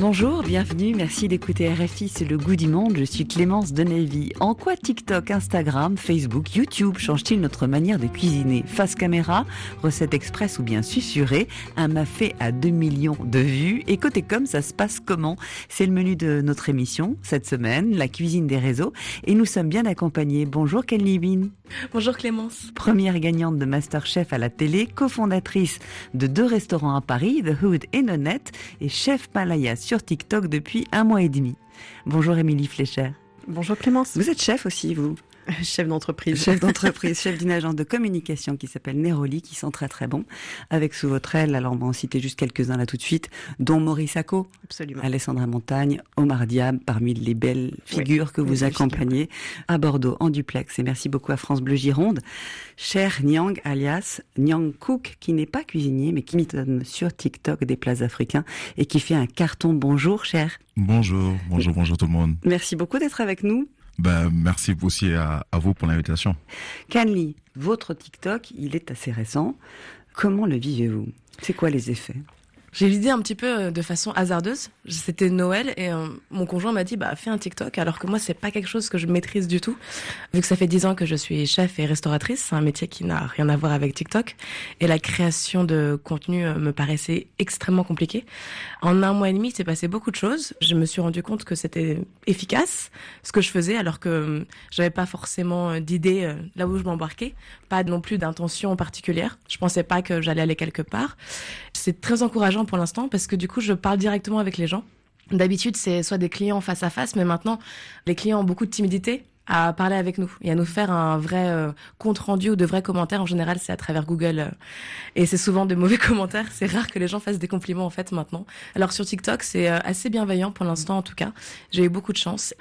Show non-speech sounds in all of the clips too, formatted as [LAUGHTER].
Bonjour, bienvenue, merci d'écouter RFI, c'est le goût du monde, je suis Clémence Denevy. En quoi TikTok, Instagram, Facebook, YouTube changent-ils notre manière de cuisiner? Face caméra, recette express ou bien susurrée, un mafé à 2 millions de vues. Et côté com, ça se passe comment? C'est le menu de notre émission cette semaine, la cuisine des réseaux. Et nous sommes bien accompagnés. Bonjour Ken Libin. Bonjour Clémence. Première gagnante de Masterchef à la télé, cofondatrice de deux restaurants à Paris, The Hood et Nonette, et chef Malaya sur TikTok depuis un mois et demi. Bonjour Émilie Flécher. Bonjour Clémence. Vous êtes chef aussi, vous? [LAUGHS] Chef d'entreprise. Chef d'entreprise, chef d'une agence de communication qui s'appelle Neroli, qui sent très très bon. Avec sous votre aile, alors on va en citer juste quelques-uns là tout de suite, dont Maurice Sacco, Absolument. Alessandra Montagne, Omar Diab, parmi les belles figures que vous accompagnez à Bordeaux en duplex. Et merci beaucoup à France Bleu Gironde. Cher Nyang, alias Nyang Cook, qui n'est pas cuisinier, mais qui donne sur TikTok des plats africains et qui fait un carton. Bonjour, cher. Bonjour, bonjour, bonjour tout le monde. Merci beaucoup d'être avec nous. Ben, merci aussi à, à vous pour l'invitation. Canly, votre TikTok, il est assez récent. Comment le vivez-vous? C'est quoi les effets? J'ai l'idée un petit peu de façon hasardeuse. C'était Noël et euh, mon conjoint m'a dit bah fais un TikTok alors que moi c'est pas quelque chose que je maîtrise du tout. Vu que ça fait dix ans que je suis chef et restauratrice, c'est un métier qui n'a rien à voir avec TikTok et la création de contenu euh, me paraissait extrêmement compliqué. En un mois et demi, il s'est passé beaucoup de choses. Je me suis rendu compte que c'était efficace ce que je faisais alors que euh, j'avais pas forcément d'idée là où je m'embarquais, pas non plus d'intention particulière. Je pensais pas que j'allais aller quelque part. C'est très encourageant pour l'instant parce que du coup je parle directement avec les gens. D'habitude, c'est soit des clients face à face, mais maintenant, les clients ont beaucoup de timidité à parler avec nous et à nous faire un vrai euh, compte rendu ou de vrais commentaires. En général, c'est à travers Google euh, et c'est souvent de mauvais [LAUGHS] commentaires. C'est rare que les gens fassent des compliments en fait maintenant. Alors sur TikTok, c'est euh, assez bienveillant pour l'instant en tout cas. J'ai eu beaucoup de chance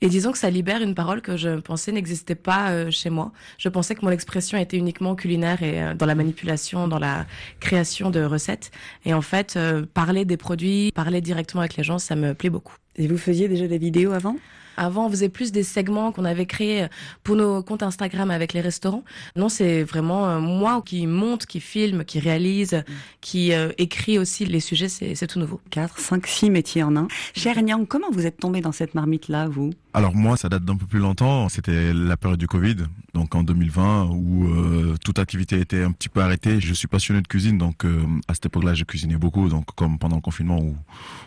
et disons que ça libère une parole que je pensais n'existait pas chez moi. Je pensais que mon expression était uniquement culinaire et dans la manipulation, dans la création de recettes. Et en fait, parler des produits, parler directement avec les gens, ça me plaît beaucoup. Et vous faisiez déjà des vidéos avant? Avant, on faisait plus des segments qu'on avait créés pour nos comptes Instagram avec les restaurants. Non, c'est vraiment moi qui monte, qui filme, qui réalise, qui euh, écrit aussi les sujets. C'est tout nouveau. 4, 5, 6 métiers en un. Cher Nyang, comment vous êtes tombé dans cette marmite-là, vous? Alors moi, ça date d'un peu plus longtemps. C'était la période du Covid, donc en 2020, où euh, toute activité était un petit peu arrêtée. Je suis passionné de cuisine, donc euh, à cette époque-là, je cuisinais beaucoup. Donc comme pendant le confinement, où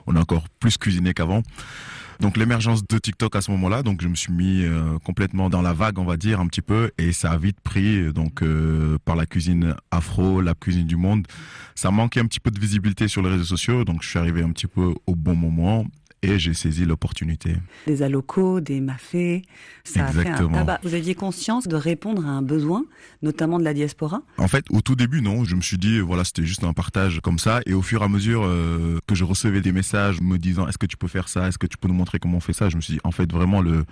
on a encore plus cuisiné qu'avant. Donc l'émergence de TikTok à ce moment-là, donc je me suis mis euh, complètement dans la vague, on va dire un petit peu, et ça a vite pris donc euh, par la cuisine afro, la cuisine du monde. Ça manquait un petit peu de visibilité sur les réseaux sociaux, donc je suis arrivé un petit peu au bon moment et j'ai saisi l'opportunité. Des allocaux, des mafés, ça Exactement. a fait un tabac. Vous aviez conscience de répondre à un besoin, notamment de la diaspora? En fait, au tout début, non. Je me suis dit, voilà, c'était juste un partage comme ça. Et au fur et à mesure euh, que je recevais des messages me disant, est-ce que tu peux faire ça? Est-ce que tu peux nous montrer comment on fait ça? Je me suis dit, en fait, vraiment, le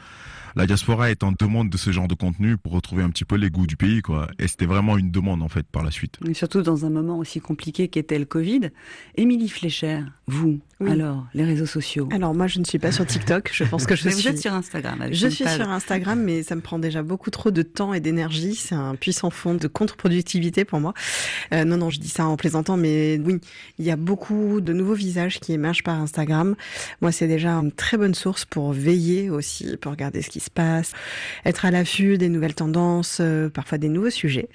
la diaspora est en demande de ce genre de contenu pour retrouver un petit peu les goûts du pays, quoi. Et c'était vraiment une demande, en fait, par la suite. Et surtout dans un moment aussi compliqué qu'était le Covid. Émilie Flécher, vous, Oui. alors, les réseaux sociaux Alors moi, je ne suis pas sur TikTok. Je pense que [LAUGHS] je Mais suis. Vous êtes sur Instagram avec Je suis page. sur Instagram, mais ça me prend déjà beaucoup trop de temps et d'énergie. C'est un puissant fond de contre-productivité pour moi. Euh, non, non, je dis ça en plaisantant, mais oui, il y a beaucoup de nouveaux visages qui émergent par Instagram. Moi, c'est déjà une très bonne source pour veiller aussi, pour regarder ce qui se être à l'affût des nouvelles tendances, euh, parfois des nouveaux sujets.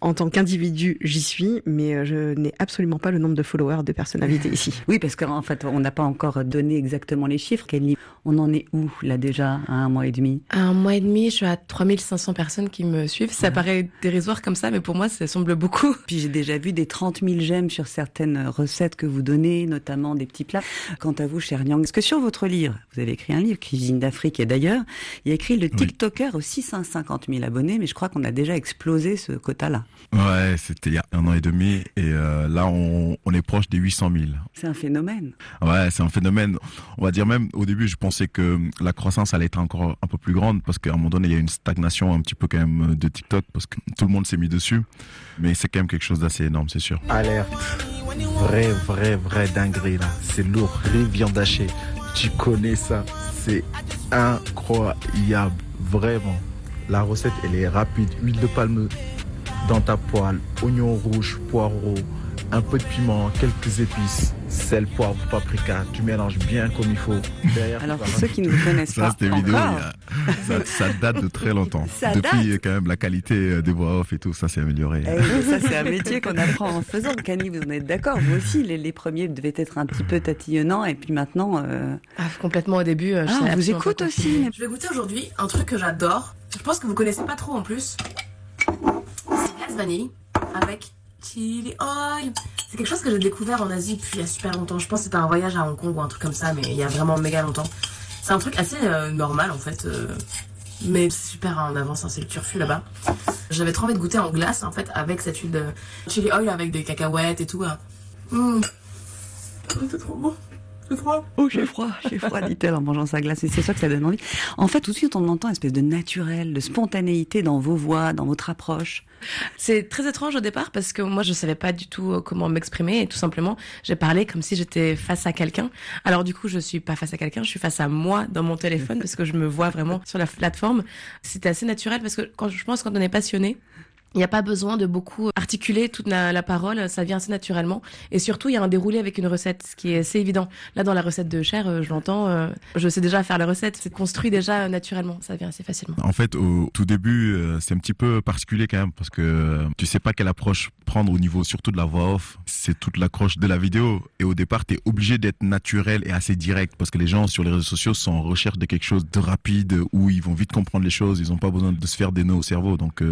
En tant qu'individu, j'y suis, mais euh, je n'ai absolument pas le nombre de followers de personnalités ici. [LAUGHS] Oui, parce qu'en fait, on n'a pas encore donné exactement les chiffres. Kelly, on en est où, là, déjà, à un mois et demi? À un mois et demi, je suis à 3500 personnes qui me suivent. Ça paraît dérisoire comme ça, mais pour moi, ça semble beaucoup. Puis j'ai déjà vu des 30 000 j'aime sur certaines recettes que vous donnez, notamment des petits plats. Quant à vous, cher Nyang, est-ce que sur votre livre, vous avez écrit un livre, Cuisine d'Afrique et d'ailleurs, il y a écrit le TikToker aux 650 000 abonnés, mais je crois qu'on a déjà explosé ce quota-là. Ouais, c'était il y a un an et demi, et euh, là, on, on est proche des 800 000. C'est un phénomène. Ouais, c'est un phénomène. On va dire même au début, je pensais que la croissance allait être encore un peu plus grande parce qu'à un moment donné, il y a une stagnation un petit peu quand même de TikTok parce que tout le monde s'est mis dessus. Mais c'est quand même quelque chose d'assez énorme, c'est sûr. Alerte. Vrai, vrai, vrai dinguerie là. C'est lourd. Riz viande hachée. Tu connais ça. C'est incroyable. Vraiment. La recette, elle est rapide. Huile de palme dans ta poêle. Oignon rouge, poireau, un peu de piment, quelques épices, sel, poivre, paprika. Tu mélanges bien comme il faut. Derrière, Alors, pour ceux qui ne vous connaissent ça, pas, vidéo, ça, ça, date de très longtemps. [LAUGHS] Ça Depuis, date. quand même, la qualité des voix off et tout, ça s'est amélioré. Eh, ça, c'est un métier qu'on apprend en faisant. Cani, vous en êtes d'accord? Vous aussi, les, les, premiers devaient être un petit peu tatillonnants, et puis maintenant. Euh... Ah, complètement au début. Euh, ah, on vous écoute aussi. Je vais goûter aujourd'hui un truc que j'adore. Je pense que vous connaissez pas trop en plus. Glace vanille avec chili oil. C'est quelque chose que j'ai découvert en Asie depuis il y a super longtemps. Je pense que c'était un voyage à Hong Kong ou un truc comme ça, mais il y a vraiment méga longtemps. C'est un truc assez euh, normal en fait, euh, mais super en avance, hein, c'est le turfu là-bas. J'avais trop envie de goûter en glace en fait avec cette huile de chili oil avec des cacahuètes et tout. C'est trop bon. C'est froid. Oh, j'ai froid, j'ai froid, [LAUGHS] dit-elle en mangeant sa glace. Et c'est ça que ça donne envie. En fait, tout de suite, on entend une espèce de naturel, de spontanéité dans vos voix, dans votre approche. C'est très étrange au départ parce que moi, je savais pas du tout comment m'exprimer et tout simplement, j'ai parlé comme si j'étais face à quelqu'un. Alors du coup, je suis pas face à quelqu'un, je suis face à moi dans mon téléphone [LAUGHS] parce que je me vois vraiment sur la plateforme. C'était assez naturel parce que quand je pense quand on est passionné, il n'y a pas besoin de beaucoup articuler toute la, parole, ça vient assez naturellement. Et surtout, il y a un déroulé avec une recette, ce qui est assez évident. Là, dans la recette de Cher, euh, je l'entends, euh, je sais déjà faire la recette. C'est construit déjà naturellement, ça vient assez facilement. En fait, au tout début, euh, c'est un petit peu particulier quand même, parce que tu sais pas quelle approche prendre au niveau surtout de la voix off. C'est toute l'accroche de la vidéo. Et au départ, tu es obligé d'être naturel et assez direct, parce que les gens sur les réseaux sociaux sont en recherche de quelque chose de rapide, où ils vont vite comprendre les choses, ils n'ont pas besoin de se faire des nœuds au cerveau. Donc...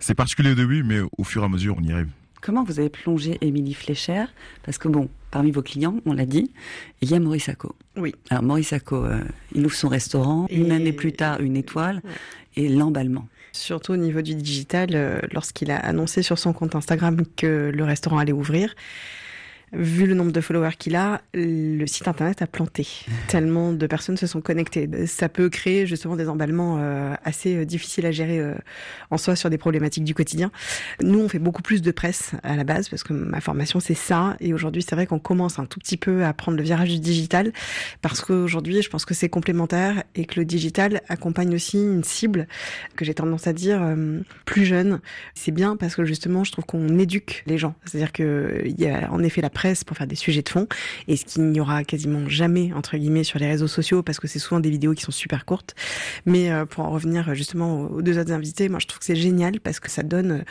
c'est particulier au début, mais au fur et à mesure, on y arrive. Comment vous avez plongé Émilie Flécher Parce que bon, parmi vos clients, on l'a dit, il y a Maurice Sacco. Oui. Alors Maurice Sacco, euh, il ouvre son restaurant, et... une année plus tard, une étoile, ouais. et l'emballement. Surtout au niveau du digital, euh, lorsqu'il a annoncé sur son compte Instagram que le restaurant allait ouvrir, vu le nombre de followers qu'il a, le site internet a planté. [LAUGHS] Tellement de personnes se sont connectées. Ça peut créer justement des emballements euh, assez difficiles à gérer euh, en soi sur des problématiques du quotidien. Nous, on fait beaucoup plus de presse à la base parce que ma formation c'est ça. Et aujourd'hui, c'est vrai qu'on commence un tout petit peu à prendre le virage du digital parce qu'aujourd'hui, je pense que c'est complémentaire et que le digital accompagne aussi une cible que j'ai tendance à dire euh, plus jeune. C'est bien parce que justement, je trouve qu'on éduque les gens. C'est-à-dire que il y a en effet la pour faire des sujets de fond et ce qu'il n'y aura quasiment jamais entre guillemets sur les réseaux sociaux parce que c'est souvent des vidéos qui sont super courtes. Mais euh, pour en revenir justement aux deux autres invités moi je trouve que c'est génial parce que ça donne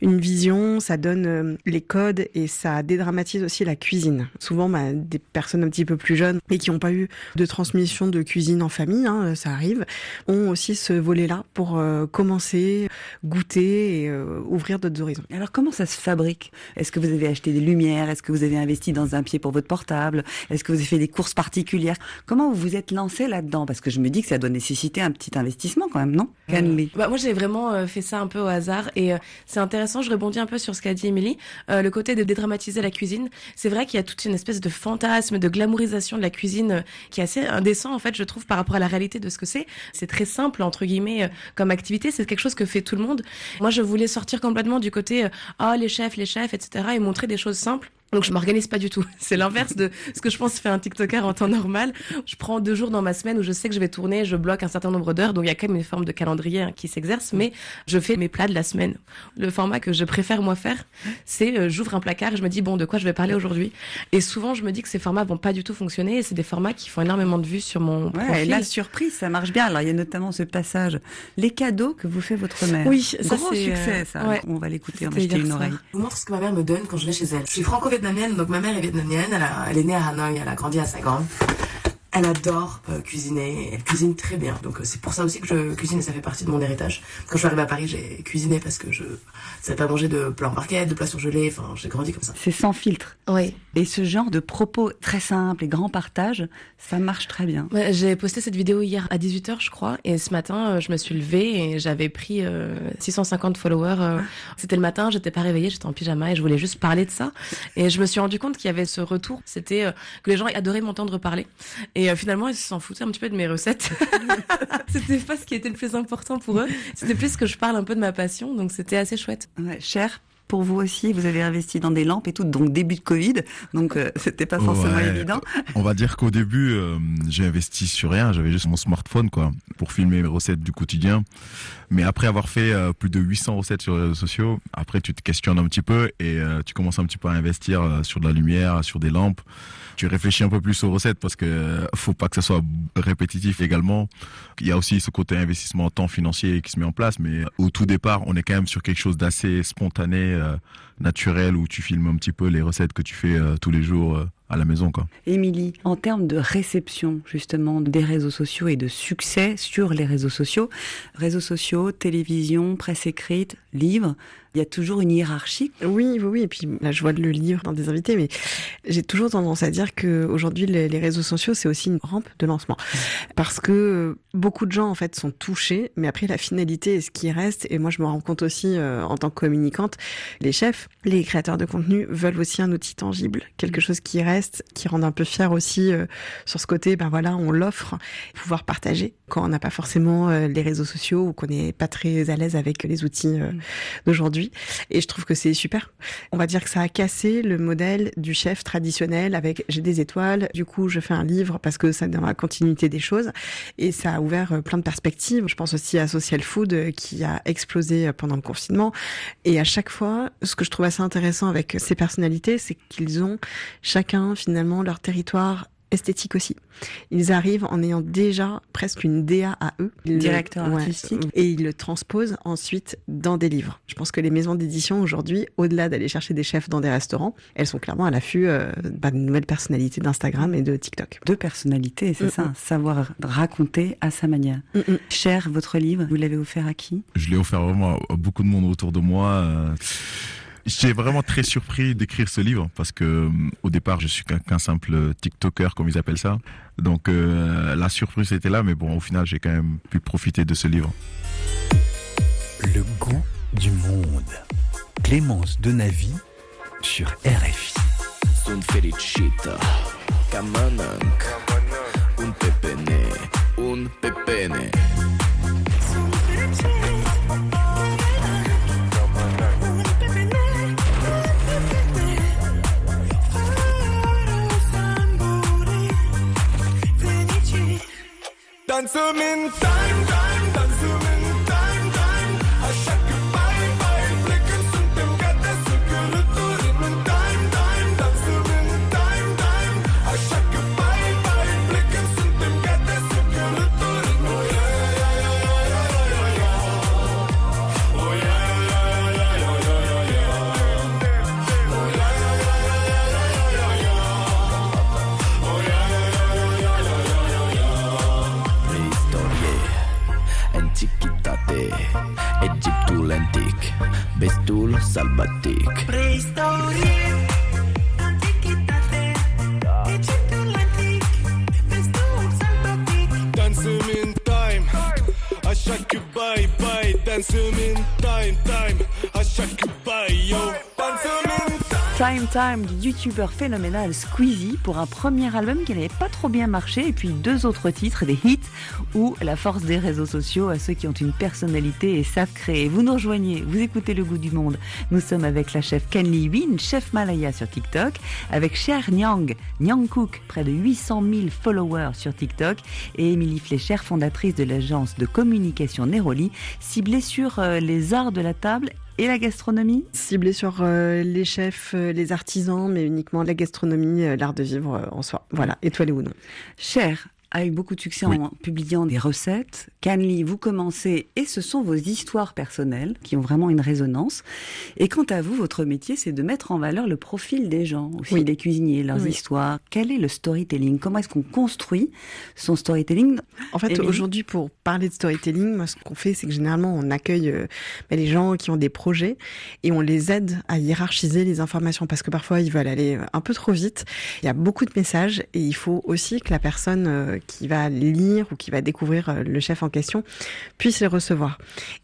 une vision ça donne les codes et ça dédramatise aussi la cuisine. Souvent bah, des personnes un petit peu plus jeunes et qui n'ont pas eu de transmission de cuisine en famille hein, ça arrive ont aussi ce volet là pour euh, commencer goûter et euh, ouvrir d'autres horizons. Alors comment ça se fabrique? Est-ce que vous avez acheté des lumières? Est-ce que vous avez investi dans un pied pour votre portable? Est-ce que vous avez fait des courses particulières? Comment vous vous êtes lancé là-dedans? Parce que je me dis que ça doit nécessiter un petit investissement quand même, non? Euh, bah, Moi, j'ai vraiment euh, fait ça un peu au hasard et euh, c'est intéressant. Je rebondis un peu sur ce qu'a dit Émilie. Le côté de dédramatiser la cuisine, c'est vrai qu'il y a toute une espèce de fantasme, de glamourisation de la cuisine qui est assez indécent en fait, je trouve, par rapport à la réalité de ce que c'est. C'est très simple entre guillemets comme activité. C'est quelque chose que fait tout le monde. Moi, je voulais sortir complètement du côté ah oh, les chefs, les chefs, etc. et montrer des choses simples. Donc je m'organise pas du tout. [LAUGHS] C'est l'inverse de ce que je pense fait un TikToker en temps normal. Je prends deux jours dans ma semaine où je sais que je vais tourner, je bloque un certain nombre d'heures, donc il y a quand même une forme de calendrier hein, qui s'exerce, mais je fais mes plats de la semaine. Le format que je préfère moi faire, c'est euh, j'ouvre un placard et je me dis bon de quoi je vais parler aujourd'hui? Et souvent je me dis que ces formats vont pas du tout fonctionner et c'est des formats qui font énormément de vues sur mon ouais, profil. Et la surprise, ça marche bien. Alors il y a notamment ce passage, les cadeaux que vous fait votre mère. Oui, ça Gros c'est succès ça. Ouais. On va l'écouter, on va jeter une oreille. Je vous montre ce que ma mère me donne quand je vais chez elle. Je suis franco-vietnamienne, donc ma mère est vietnamienne, elle, a, elle, est née à Hanoï, elle a grandi à Saigon. Elle adore euh, cuisiner, elle cuisine très bien. Donc euh, c'est pour ça aussi que je cuisine et ça fait partie de mon héritage. Quand je suis arrivée à Paris, j'ai cuisiné parce que je savais pas manger de plats en parquet, de plats surgelés, enfin j'ai grandi comme ça. C'est sans filtre. Oui. Et ce genre de propos très simples et grands partages, ça marche très bien. Ouais, j'ai posté cette vidéo hier à 18h je crois et ce matin euh, je me suis levée et j'avais pris euh, 650 followers. Euh, C'était le matin, j'étais pas réveillée, j'étais en pyjama et je voulais juste parler de ça. Et je me suis rendu compte qu'il y avait ce retour, c'était euh, que les gens adoraient m'entendre parler. Et euh, finalement, ils s'en foutaient un petit peu de mes recettes. [LAUGHS] c'était pas ce qui était le plus important pour eux. C'était plus que je parle un peu de ma passion, donc c'était assez chouette. Ouais, cher pour vous aussi. Vous avez investi dans des lampes et tout, donc début de Covid, donc euh, [LAUGHS] c'était pas forcément évident. On va dire qu'au début, euh, j'ai investi sur rien. J'avais juste mon smartphone, quoi, pour filmer mes recettes du quotidien. Mais après avoir fait euh, plus de 800 recettes sur les réseaux sociaux, après tu te questionnes un petit peu et tu commences un petit peu à investir sur de la lumière, sur des lampes tu réfléchis un peu plus aux recettes parce que faut pas que ça soit répétitif également. Il y a aussi ce côté investissement en temps financier qui se met en place, mais au tout départ, on est quand même sur quelque chose d'assez spontané, euh, naturel, où tu filmes un petit peu les recettes que tu fais euh, tous les jours. À la maison. Quoi. Émilie, en termes de réception justement des réseaux sociaux et de succès sur les réseaux sociaux, réseaux sociaux, télévision, presse écrite, livres, il y a toujours une hiérarchie. Oui, oui, oui. Et puis là, je vois le livre dans des invités, mais j'ai toujours tendance à dire que aujourd'hui, les, réseaux sociaux, c'est aussi une rampe de lancement, parce que beaucoup de gens en fait sont touchés, mais après la finalité est ce qui reste. Et moi, je me rends compte aussi euh, en tant que communicante, les chefs, les créateurs de contenu veulent aussi un outil tangible, quelque chose qui reste, qui rend un peu fier aussi euh, sur ce côté. Ben voilà, on l'offre, pouvoir partager quand on n'a pas forcément euh, les réseaux sociaux ou qu'on n'est pas très à l'aise avec les outils mm. d'aujourd'hui. Et je trouve que c'est super. On va dire que ça a cassé le modèle du chef traditionnel avec j'ai des étoiles, du coup je fais un livre parce que ça dans la continuité des choses. Et ça a ouvert euh, plein de perspectives. Je pense aussi à Social Food euh, qui a explosé euh, pendant le confinement. Et à chaque fois, ce que je trouve assez intéressant avec ces personnalités, c'est qu'ils ont chacun finalement leur territoire esthétique aussi. Ils arrivent en ayant déjà presque une DA à eux. Directeur artistique. Et ils le transposent ensuite dans des livres. Je pense que les maisons d'édition aujourd'hui, au-delà d'aller chercher des chefs dans des restaurants, elles sont clairement à l'affût euh, bah, de nouvelles personnalités d'Instagram et de TikTok. Deux personnalités, c'est ça, savoir raconter à sa manière. Cher, votre livre, vous l'avez offert à qui? Je l'ai offert vraiment à beaucoup de monde autour de moi. Euh, J'étais vraiment très surpris d'écrire ce livre parce que euh, au départ, je suis qu'un simple TikToker, comme ils appellent ça. Donc euh, la surprise était là, mais bon, au final, j'ai quand même pu profiter de ce livre. Le goût du monde. Clémence Denavi sur RFI. un pepene. In time, Time du youtubeur phénoménal Squeezie pour un premier album qui n'avait pas trop bien marché et puis deux autres titres, des hits ou la force des réseaux sociaux à ceux qui ont une personnalité et savent créer. Vous nous rejoignez, vous écoutez Le Goût du Monde. Nous sommes avec la chef Kenli Win, chef Malaya sur TikTok, avec Cher Nyang, Nyang Cook, près de 800 000 followers sur TikTok et Émilie Flécher, fondatrice de l'agence de communication Neroli, ciblée sur euh, les arts de la table et la gastronomie Ciblé sur euh, les chefs, euh, les artisans, mais uniquement la gastronomie, euh, l'art de vivre en soi. Voilà, étoilé ou non? Cher a eu beaucoup de succès Oui. en publiant des recettes. Canly, vous commencez et ce sont vos histoires personnelles qui ont vraiment une résonance. Et quant à vous, votre métier, c'est de mettre en valeur le profil des gens, aussi Oui. les cuisiniers, leurs Oui. histoires. Quel est le storytelling? Comment est-ce qu'on construit son storytelling? En fait, aujourd'hui, pour parler de storytelling, moi, ce qu'on fait, c'est que généralement, on accueille euh, bah, les gens qui ont des projets et on les aide à hiérarchiser les informations parce que parfois, ils veulent aller un peu trop vite. Il y a beaucoup de messages et il faut aussi que la personne euh, qui va lire ou qui va découvrir euh, le chef en question puisse les recevoir.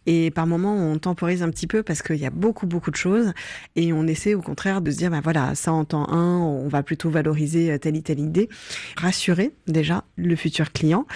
Et par moments, on temporise un petit peu parce qu'il y a beaucoup, beaucoup de choses et on essaie au contraire de se dire, bah voilà, ça en temps un, on va plutôt valoriser euh, telle et telle idée, rassurer déjà le futur client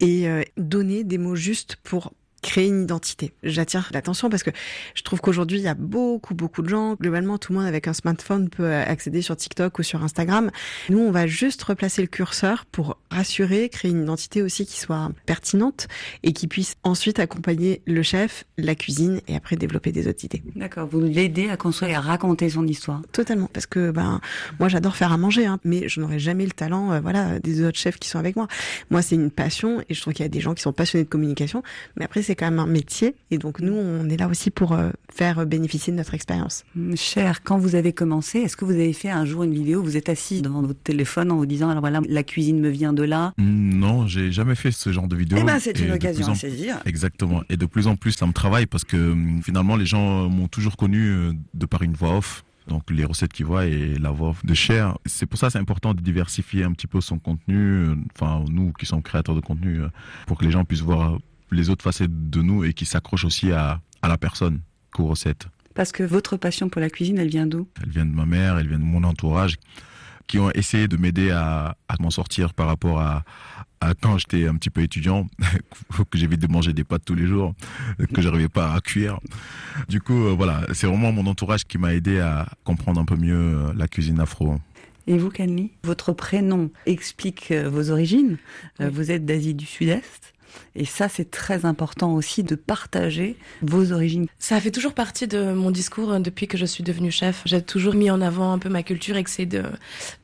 et euh, donner des mots justes pour créer une identité. J'attire l'attention parce que je trouve qu'aujourd'hui, il y a beaucoup, beaucoup de gens. Globalement, tout le monde avec un smartphone peut accéder sur TikTok ou sur Instagram. Nous, on va juste replacer le curseur pour rassurer, créer une identité aussi qui soit pertinente et qui puisse ensuite accompagner le chef, la cuisine et après développer des autres idées. D'accord, vous l'aidez à construire et à raconter son histoire. Totalement, parce que ben moi j'adore faire à manger, hein, mais je n'aurais jamais le talent, euh, voilà, des autres chefs qui sont avec moi. Moi c'est une passion et je trouve qu'il y a des gens qui sont passionnés de communication, mais après c'est quand même un métier et donc nous on est là aussi pour euh, faire bénéficier de notre expérience. Cher, quand vous avez commencé, est-ce que vous avez fait un jour une vidéo où vous êtes assis devant votre téléphone en vous disant alors voilà la cuisine me vient de là? Mm, Non, j'ai jamais fait ce genre de vidéo. Eh ben c'est une occasion à saisir. Exactement. Et de plus en plus, ça me travaille parce que hum, finalement, les gens m'ont toujours connu euh, de par une voix off. Donc les recettes qu'ils voient et la voix off de Cher. C'est pour ça que c'est important de diversifier un petit peu son contenu. euh, Enfin, nous qui sommes créateurs de contenu, euh, pour que les gens puissent voir les autres facettes de nous et qui s'accrochent aussi à, à la personne qu'aux recettes. Parce que votre passion pour la cuisine, elle vient d'où? Elle vient de ma mère, elle vient de mon entourage, qui ont essayé de m'aider à, à m'en sortir par rapport à, à quand j'étais un petit peu étudiant, [LAUGHS] que j'évite de manger des pâtes tous les jours, que j'arrivais pas à cuire. Du coup, euh, voilà, c'est vraiment mon entourage qui m'a aidé à comprendre un peu mieux euh, la cuisine afro. Et vous, Canly Votre prénom explique euh, vos origines. Oui. Vous êtes d'Asie du Sud-Est. Et ça, c'est très important aussi de partager vos origines. Ça fait toujours partie de mon discours euh, depuis que je suis devenue chef. J'ai toujours mis en avant un peu ma culture et que c'est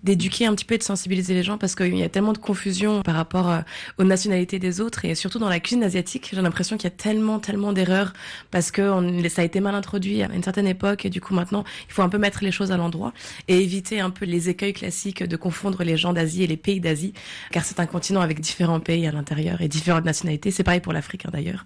d'éduquer un petit peu et de sensibiliser les gens parce qu'il y a tellement de confusion par rapport euh, aux nationalités des autres et surtout dans la cuisine asiatique. J'ai l'impression qu'il y a tellement tellement d'erreurs parce que ça a été mal introduit à une certaine époque et du coup maintenant il faut un peu mettre les choses à l'endroit et éviter un peu les écueils classiques de confondre les gens d'Asie et les pays d'Asie car c'est un continent avec différents pays à l'intérieur et différentes nationalités. C'est pareil pour l'Afrique hein, d'ailleurs.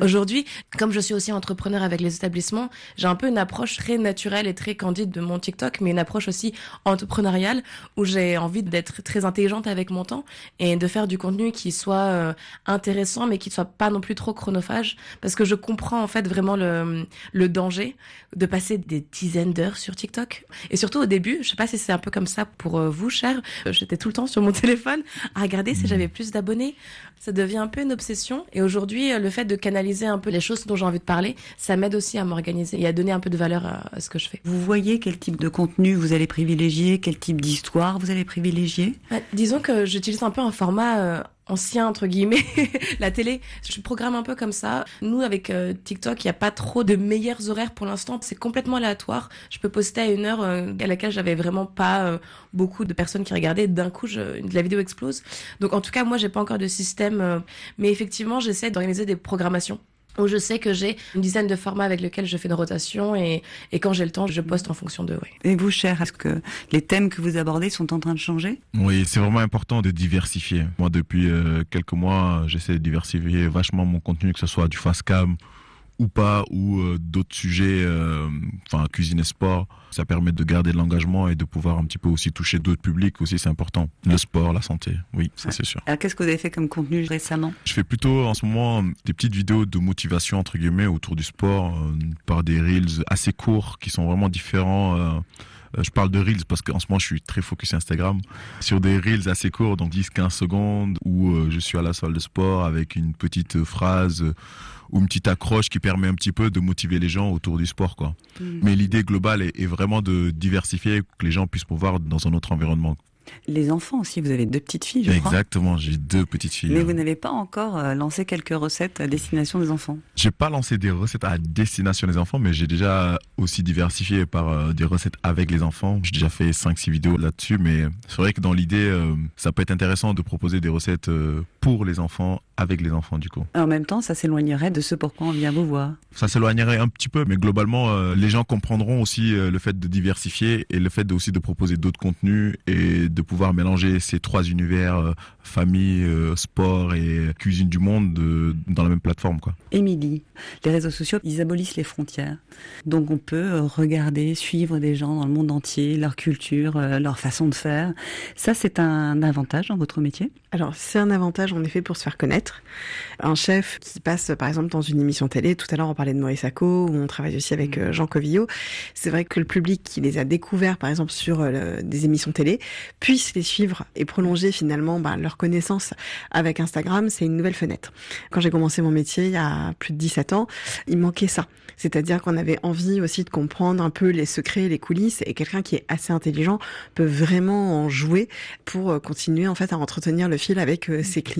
Aujourd'hui, comme je suis aussi entrepreneur avec les établissements, j'ai un peu une approche très naturelle et très candide de mon TikTok, mais une approche aussi entrepreneuriale où j'ai envie d'être très intelligente avec mon temps et de faire du contenu qui soit euh, intéressant, mais qui soit pas non plus trop chronophage, parce que je comprends en fait vraiment le, le danger de passer des dizaines d'heures sur TikTok. Et surtout au début, je sais pas si c'est un peu comme ça pour euh, vous, cher, euh, j'étais tout le temps sur mon [LAUGHS] téléphone à regarder si j'avais plus d'abonnés. Ça devient un peu une obsession. Et aujourd'hui, euh, le fait de canaliser un peu les choses dont j'ai envie de parler, ça m'aide aussi à m'organiser et à donner un peu de valeur à, ce que je fais. Vous voyez quel type de contenu vous allez privilégier, quel type d'histoire vous allez privilégier? Ouais, disons que j'utilise un peu un format euh, ancien entre guillemets, [LAUGHS] la télé. Je programme un peu comme ça. Nous avec euh, TikTok, il n'y a pas trop de meilleurs horaires pour l'instant. C'est complètement aléatoire. Je peux poster à une heure euh, à laquelle j'avais vraiment pas euh, beaucoup de personnes qui regardaient. D'un coup, je, la vidéo explose. Donc en tout cas, moi, j'ai pas encore de système, mais effectivement, j'essaie d'organiser des programmations où je sais que j'ai une dizaine de formats avec lesquels je fais une rotation et, et quand j'ai le temps, je poste en fonction d'eux. Ouais. Et vous, cher, est-ce que les thèmes que vous abordez sont en train de changer? Oui, c'est vraiment important de diversifier. Moi, depuis euh, quelques mois, j'essaie de diversifier vachement mon contenu, que ce soit du fast cam ou pas, ou euh, d'autres sujets, euh, enfin cuisine et sport. Ça permet de garder de l'engagement et de pouvoir un petit peu aussi toucher d'autres publics aussi, c'est important. Le sport, la santé, oui, ça Ouais. c'est sûr. Alors, qu'est-ce que vous avez fait comme contenu récemment? Je fais plutôt en ce moment des petites vidéos de motivation entre guillemets autour du sport euh, par des reels assez courts qui sont vraiment différents. Euh, je parle de reels parce qu'en ce moment je suis très focus Instagram sur des reels assez courts donc 10-15 secondes où euh, je suis à la salle de sport avec une petite euh, phrase ou une petite accroche qui permet un petit peu de motiver les gens autour du sport quoi. Mais l'idée globale est, est vraiment de diversifier que les gens puissent me voir dans un autre environnement. Les enfants aussi, vous avez deux petites filles, je crois. Exactement, j'ai deux petites filles. Mais vous n'avez pas encore euh, lancé quelques recettes à destination des enfants? J'ai pas lancé des recettes à destination des enfants, mais j'ai déjà aussi diversifié par euh, des recettes avec les enfants. J'ai déjà fait 5-6 vidéos là-dessus, mais c'est vrai que dans l'idée, euh, ça peut être intéressant de proposer des recettes pour les enfants, avec les enfants du coup. En même temps, ça s'éloignerait de ce pourquoi on vient vous voir. Ça s'éloignerait un petit peu, mais globalement, euh, les gens comprendront aussi euh, le fait de diversifier et le fait de, aussi de proposer d'autres contenus et de pouvoir mélanger ces trois univers, euh, famille, euh, sport et cuisine du monde, de- dans la même plateforme. quoi. Émilie, les réseaux sociaux, ils abolissent les frontières. Donc on peut regarder, suivre des gens dans le monde entier, leur culture, euh, leur façon de faire. Ça, c'est un avantage dans votre métier? Alors, c'est un avantage, est fait pour se faire connaître. Un chef qui passe, par exemple, dans une émission télé, tout à l'heure on parlait de Maurice Sacco, où on travaille aussi avec euh, Jean Covillo, c'est vrai que le public qui les a découverts, par exemple, sur euh, le- des émissions télé, puisse les suivre et prolonger finalement bah, leur connaissance avec Instagram, c'est une nouvelle fenêtre. Quand j'ai commencé mon métier il y a plus de 17 ans, il manquait ça. C'est-à-dire qu'on avait envie aussi de comprendre un peu les secrets, les coulisses, et quelqu'un qui est assez intelligent peut vraiment en jouer pour euh, continuer en fait à entretenir le fil avec ses clients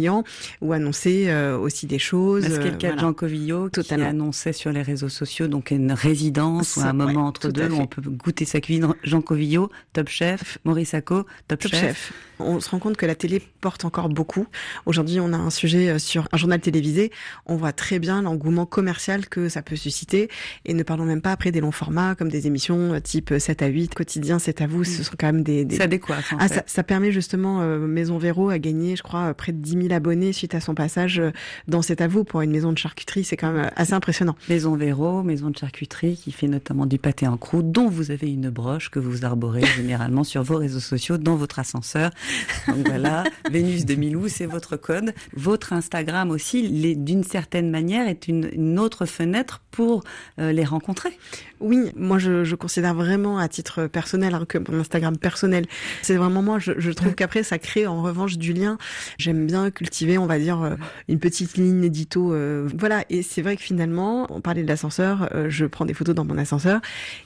ou annoncer euh, aussi des choses. A euh, le cas de. Jean Covillo qui Totalement. annonçait sur les réseaux sociaux donc une résidence ou un moment ouais, entre deux où on peut goûter sa cuisine. Jean Covillo, Top Chef, Maurice Sacco, Top, Top Chef. Chef. On se rend compte que la télé porte encore beaucoup. Aujourd'hui, on a un sujet euh, sur un journal télévisé. On voit très bien l'engouement commercial que ça peut susciter. Et ne parlons même pas après des longs formats comme des émissions type 7 à 8, quotidien 7 à vous. Ce sont quand même des... des... Ça décoiffe en Ah, fait. ça, ça permet justement euh, Maison Véro à gagner, je crois, près de 10 000 abonnés suite à son passage euh, dans cet à vous pour une maison de charcuterie. C'est quand même euh, assez impressionnant. Maison Véro, maison de charcuterie qui fait notamment du pâté en croûte dont vous avez une broche que vous arborez [LAUGHS] généralement sur vos réseaux sociaux dans votre ascenseur. Donc voilà, [LAUGHS] Vénus de Milou, c'est votre code. Votre Instagram aussi, d'une certaine manière, est une, une autre fenêtre pour euh, les rencontrer. Oui, moi je, je considère vraiment à titre personnel hein, que mon Instagram personnel, c'est vraiment moi. Je, je trouve qu'après ça crée en revanche du lien. J'aime bien cultiver, on va dire, euh, une petite ligne édito. euh, voilà, et c'est vrai que finalement, on parlait de l'ascenseur, euh, je prends des photos dans mon ascenseur.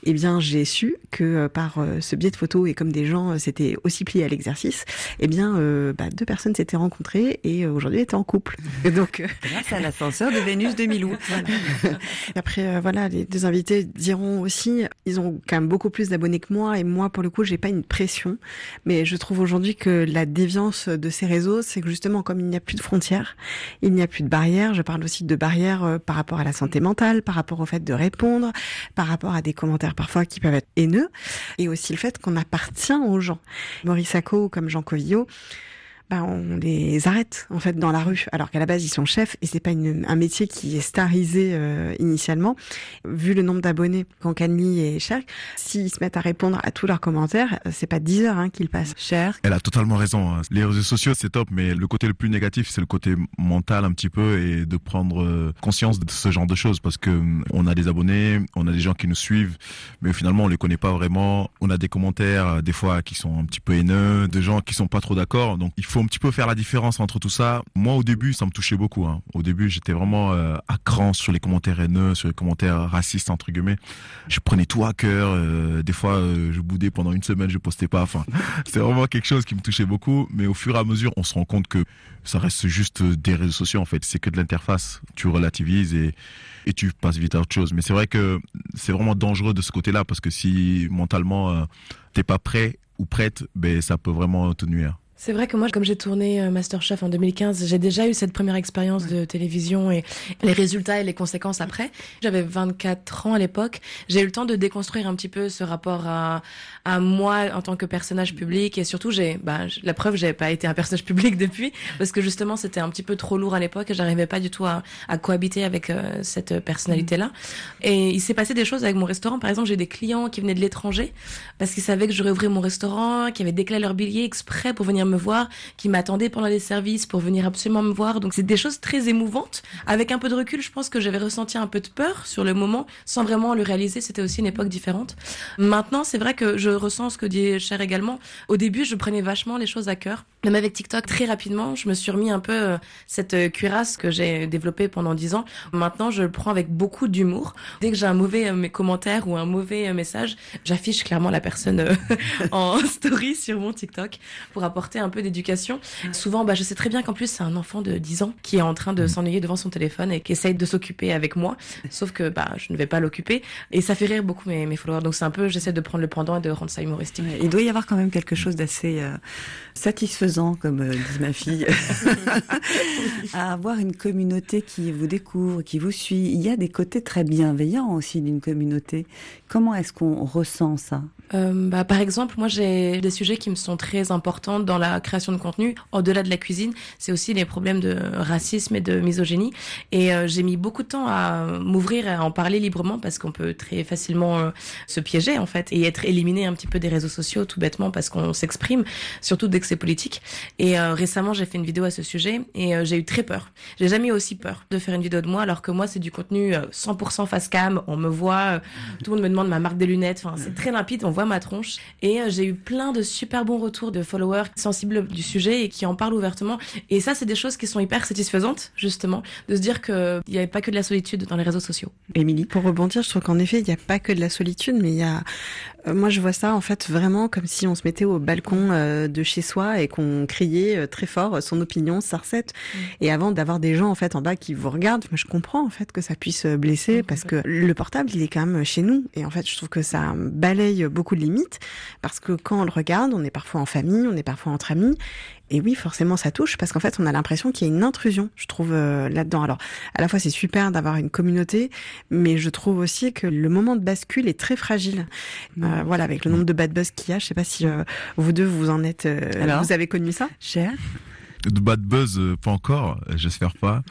Eh bien, j'ai su que par ce biais de photos et comme des gens s'étaient aussi pliés à l'exercice, eh bien, bah, deux personnes s'étaient rencontrées et aujourd'hui étaient en couple. Et [LAUGHS] donc, Grâce à l'ascenseur de Vénus de Milou. [LAUGHS] Voilà. et Après, voilà, les deux invités diront aussi, ils ont quand même beaucoup plus d'abonnés que moi, et moi, pour le coup, j'ai pas une pression. Mais je trouve aujourd'hui que la déviance de ces réseaux, c'est que justement, comme il n'y a plus de frontières, il n'y a plus de barrières. Je parle aussi de barrières euh, par rapport à la santé mentale, par rapport au fait de répondre, par rapport à des commentaires parfois qui peuvent être haineux, et aussi le fait qu'on appartient aux gens. Maurice Sacco, comme Jean Covillo, bah, on les arrête en fait dans la rue, alors qu'à la base ils sont chefs et c'est pas un métier qui est starisé euh, initialement. Vu le nombre d'abonnés qu'ont Canly et Cher, s'ils se mettent à répondre à tous leurs commentaires, euh, c'est pas 10 heures hein, qu'ils passent. Cher, Elle a totalement raison. hein. Les réseaux sociaux, c'est top, mais le côté le plus négatif, c'est le côté mental un petit peu et de prendre euh, conscience de ce genre de choses parce que hum, on a des abonnés, on a des gens qui nous suivent, mais finalement on les connaît pas vraiment. On a des commentaires des fois qui sont un petit peu haineux, de gens qui sont pas trop d'accord. Donc il faut un petit peu faire la différence entre tout ça. Moi au début, ça me touchait beaucoup. hein. Au début, j'étais vraiment euh, à cran sur les commentaires haineux, sur les commentaires racistes entre guillemets. Je prenais tout à cœur. euh, des fois, euh, je boudais pendant une semaine, je postais pas. Enfin, [LAUGHS] c'est vraiment quelque chose qui me touchait beaucoup. Mais au fur et à mesure, on se rend compte que ça reste juste des réseaux sociaux en fait. C'est que de l'interface. Tu relativises et et tu passes vite à autre chose. Mais c'est vrai que c'est vraiment dangereux de ce côté-là parce que si mentalement t'es pas prêt ou prête, ben ça peut vraiment te nuire. C'est vrai que moi, comme j'ai tourné euh, Masterchef en 2015, j'ai déjà eu cette première expérience de télévision et les résultats et les conséquences après. J'avais 24 ans à l'époque. J'ai eu le temps de déconstruire un petit peu ce rapport à, à moi en tant que personnage public et surtout, j'ai, bah, la preuve, j'ai pas été un personnage public depuis parce que justement, c'était un petit peu trop lourd à l'époque et j'arrivais pas du tout à, à cohabiter avec euh, cette personnalité-là. Et il s'est passé des choses avec mon restaurant. Par exemple, j'ai des clients qui venaient de l'étranger parce qu'ils savaient que j'aurais ouvert mon restaurant, qui avaient déclaré leur billet exprès pour venir me voir, qui m'attendaient pendant les services pour venir absolument me voir. Donc c'est des choses très émouvantes. Avec un peu de recul, je pense que j'avais ressenti un peu de peur sur le moment, sans vraiment le réaliser. C'était aussi une époque différente. Maintenant, c'est vrai que je ressens ce que dit Cher également. Au début, je prenais vachement les choses à cœur. Même avec TikTok, très rapidement, je me suis remis un peu euh, cette euh, cuirasse que j'ai développée pendant dix ans. Maintenant, je le prends avec beaucoup d'humour. Dès que j'ai un mauvais euh, commentaire ou un mauvais message, j'affiche clairement la personne [LAUGHS] en [LAUGHS] story sur mon TikTok pour apporter un peu d'éducation. Souvent, bah, je sais très bien qu'en plus, c'est un enfant de 10 ans qui est en train de s'ennuyer devant son téléphone et qui essaye de s'occuper avec moi. [LAUGHS] Sauf que bah, je ne vais pas l'occuper. Et ça fait rire beaucoup mes, mes followers. Donc c'est un peu, j'essaie de prendre le pendant et de rendre ça humoristique. Ouais, Il doit y avoir quand même quelque chose d'assez euh, satisfaisant, comme euh, dit ma fille, [LAUGHS] à avoir une communauté qui vous découvre, qui vous suit. Il y a des côtés très bienveillants aussi d'une communauté. Comment est-ce qu'on ressent ça? Euh, bah, par exemple, moi j'ai des sujets qui me sont très importants dans la création de contenu. Au-delà de la cuisine, c'est aussi les problèmes de racisme et de misogynie. Et euh, j'ai mis beaucoup de temps à m'ouvrir et à en parler librement parce qu'on peut très facilement se piéger en fait et être éliminé un petit peu des réseaux sociaux tout bêtement parce qu'on s'exprime, surtout dès que c'est politique. Et euh, récemment, j'ai fait une vidéo à ce sujet et euh, j'ai eu très peur. J'ai jamais eu aussi peur de faire une vidéo de moi alors que moi c'est du contenu euh, 100% face cam. On me voit, euh, tout le monde me demande ma marque des lunettes. Enfin, c'est très limpide. On voit ma tronche. Et euh, j'ai eu plein de super bons retours de followers sensibles du sujet et qui en parlent ouvertement. Et ça, c'est des choses qui sont hyper satisfaisantes, justement, de se dire qu'il n'y avait pas que de la solitude dans les réseaux sociaux. Émilie, pour rebondir, je trouve qu'en effet, il n'y a pas que de la solitude, mais il y a, euh, moi, je vois ça en fait vraiment comme si on se mettait au balcon euh, de chez soi et qu'on criait euh, très fort son opinion, sa recette. Et avant d'avoir des gens en fait en bas qui vous regardent, moi, je comprends en fait que ça puisse blesser parce que le portable, il est quand même chez nous. Et en fait, je trouve que ça balaye beaucoup de limites parce que quand on le regarde, on est parfois en famille, on est parfois entre amis. Et oui, forcément, ça touche parce qu'en fait, on a l'impression qu'il y a une intrusion, je trouve, euh, là-dedans. Alors, à la fois, c'est super d'avoir une communauté, mais je trouve aussi que le moment de bascule est très fragile. Euh, voilà, avec le nombre de bad buzz qu'il y a, je sais pas si euh, vous deux, vous en êtes, Alors vous avez connu ça? Cher De bad buzz, euh, pas encore, euh, j'espère pas.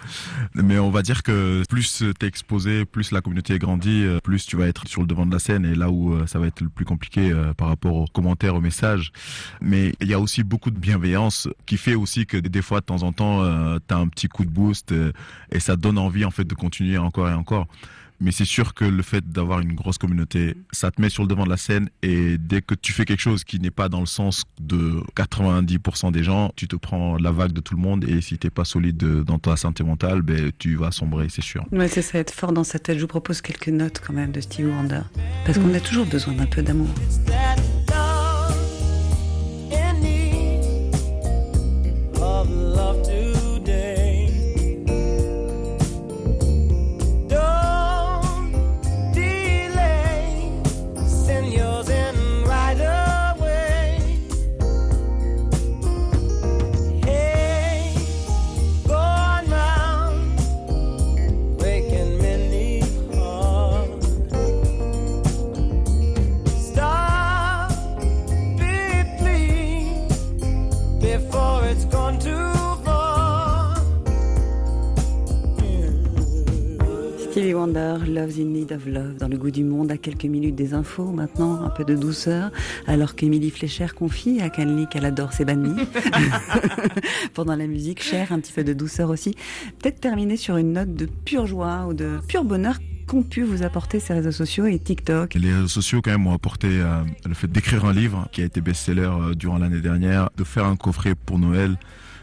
Mais on va dire que plus t'es exposé, plus la communauté grandit, euh, plus tu vas être sur le devant de la scène et là où ça va être le plus compliqué par rapport aux commentaires, aux messages. Mais il y a aussi beaucoup de bienveillance qui fait aussi que des fois, de temps en temps, t'as un petit coup de boost et ça donne envie en fait de continuer encore et encore. Mais c'est sûr que le fait d'avoir une grosse communauté, ça te met sur le devant de la scène et dès que tu fais quelque chose qui n'est pas dans le sens de 90% des gens, tu te prends la vague de tout le monde et si t'es pas solide dans ta santé mentale, ben, tu vas sombrer, c'est sûr. Ouais, c'est ça, être fort dans sa tête. Je vous propose quelques notes quand même de Stevie Wonder. Parce qu'on a toujours besoin d'un peu d'amour. Love, dans le goût du monde, à quelques minutes des infos, maintenant un peu de douceur, alors qu'Émilie Flécher confie à Canly qu'elle adore ses bannis. [LAUGHS] [LAUGHS] Pendant la musique, cher, un petit peu de douceur aussi. Peut-être terminer sur une note de pure joie ou de pur bonheur qu'ont pu vous apporter ces réseaux sociaux et TikTok. Les réseaux sociaux quand même m'ont apporté euh, le fait d'écrire un livre qui a été best-seller euh, durant l'année dernière, de faire un coffret pour Noël,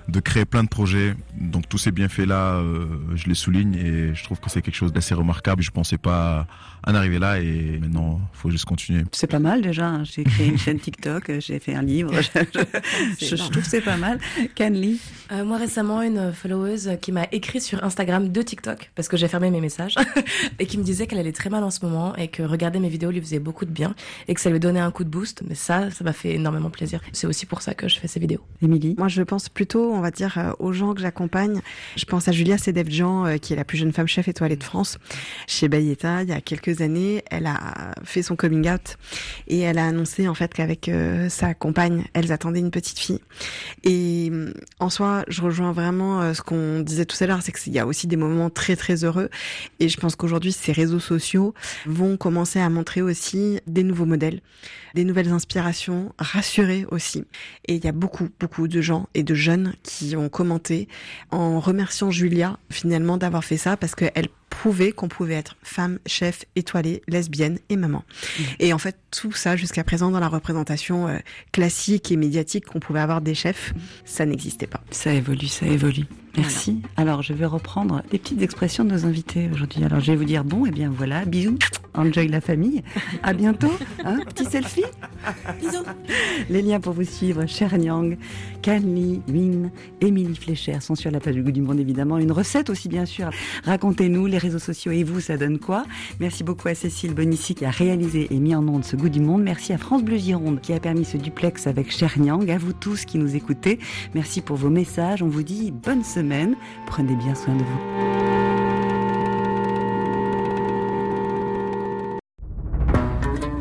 de créer plein de projets. Donc tous ces bienfaits-là, euh, je les souligne et je trouve que c'est quelque chose d'assez remarquable. Je pensais pas en arriver là et maintenant, faut juste continuer. C'est pas mal déjà. hein. J'ai créé une chaîne TikTok, euh, j'ai fait un livre. [LAUGHS] Je, je- je- je trouve que c'est pas mal. Canly, Euh, moi récemment, une followeuse qui m'a écrit sur Instagram de TikTok parce que j'ai fermé mes messages [LAUGHS] et qui me disait qu'elle allait très mal en ce moment et que regarder mes vidéos lui faisait beaucoup de bien et que ça lui donnait un coup de boost. Mais ça, ça m'a fait énormément plaisir. C'est aussi pour ça que je fais ces vidéos. Émilie. Moi, je pense plutôt, on va dire, euh, aux gens que j'accompagne. Je pense à Julia Sedevjian, euh, qui est la plus jeune femme chef étoilée de France, chez Bayeta, il y a quelques années. Elle a fait son coming out et elle a annoncé, en fait, qu'avec euh, sa compagne, elles attendaient une petite fille. Et euh, en soi, je rejoins vraiment ce qu'on disait tout à l'heure, c'est qu'il y a aussi des moments très, très heureux. Et je pense qu'aujourd'hui, ces réseaux sociaux vont commencer à montrer aussi des nouveaux modèles, des nouvelles inspirations, rassurer aussi. Et il y a beaucoup, beaucoup de gens et de jeunes qui ont commenté en remerciant Julia finalement d'avoir fait ça parce qu'elle prouvait qu'on pouvait être femme, chef, étoilée, lesbienne et maman. Et en fait, tout ça jusqu'à présent dans la représentation euh, classique et médiatique qu'on pouvait avoir des chefs, ça n'existait pas. Ça évolue, ça évolue. Merci. Alors, je vais reprendre des petites expressions de nos invités aujourd'hui. Alors, je vais vous dire bon, et bien voilà, bisous, enjoy la famille. À bientôt. Hein, petit selfie. Bisous. Les liens pour vous suivre, Cher Nyang, Canly, Win, Émilie Flécher sont sur la page du Goût du Monde, évidemment. Une recette aussi, bien sûr. Racontez-nous, les réseaux sociaux et vous, ça donne quoi? Merci beaucoup à Cécile Bonissi qui a réalisé et mis en onde ce Goût du Monde. Merci à France Bleu Gironde qui a permis ce duplex avec Cher Nyang. À vous tous qui nous écoutez, merci pour vos messages. On vous dit bonne Prenez bien soin de vous.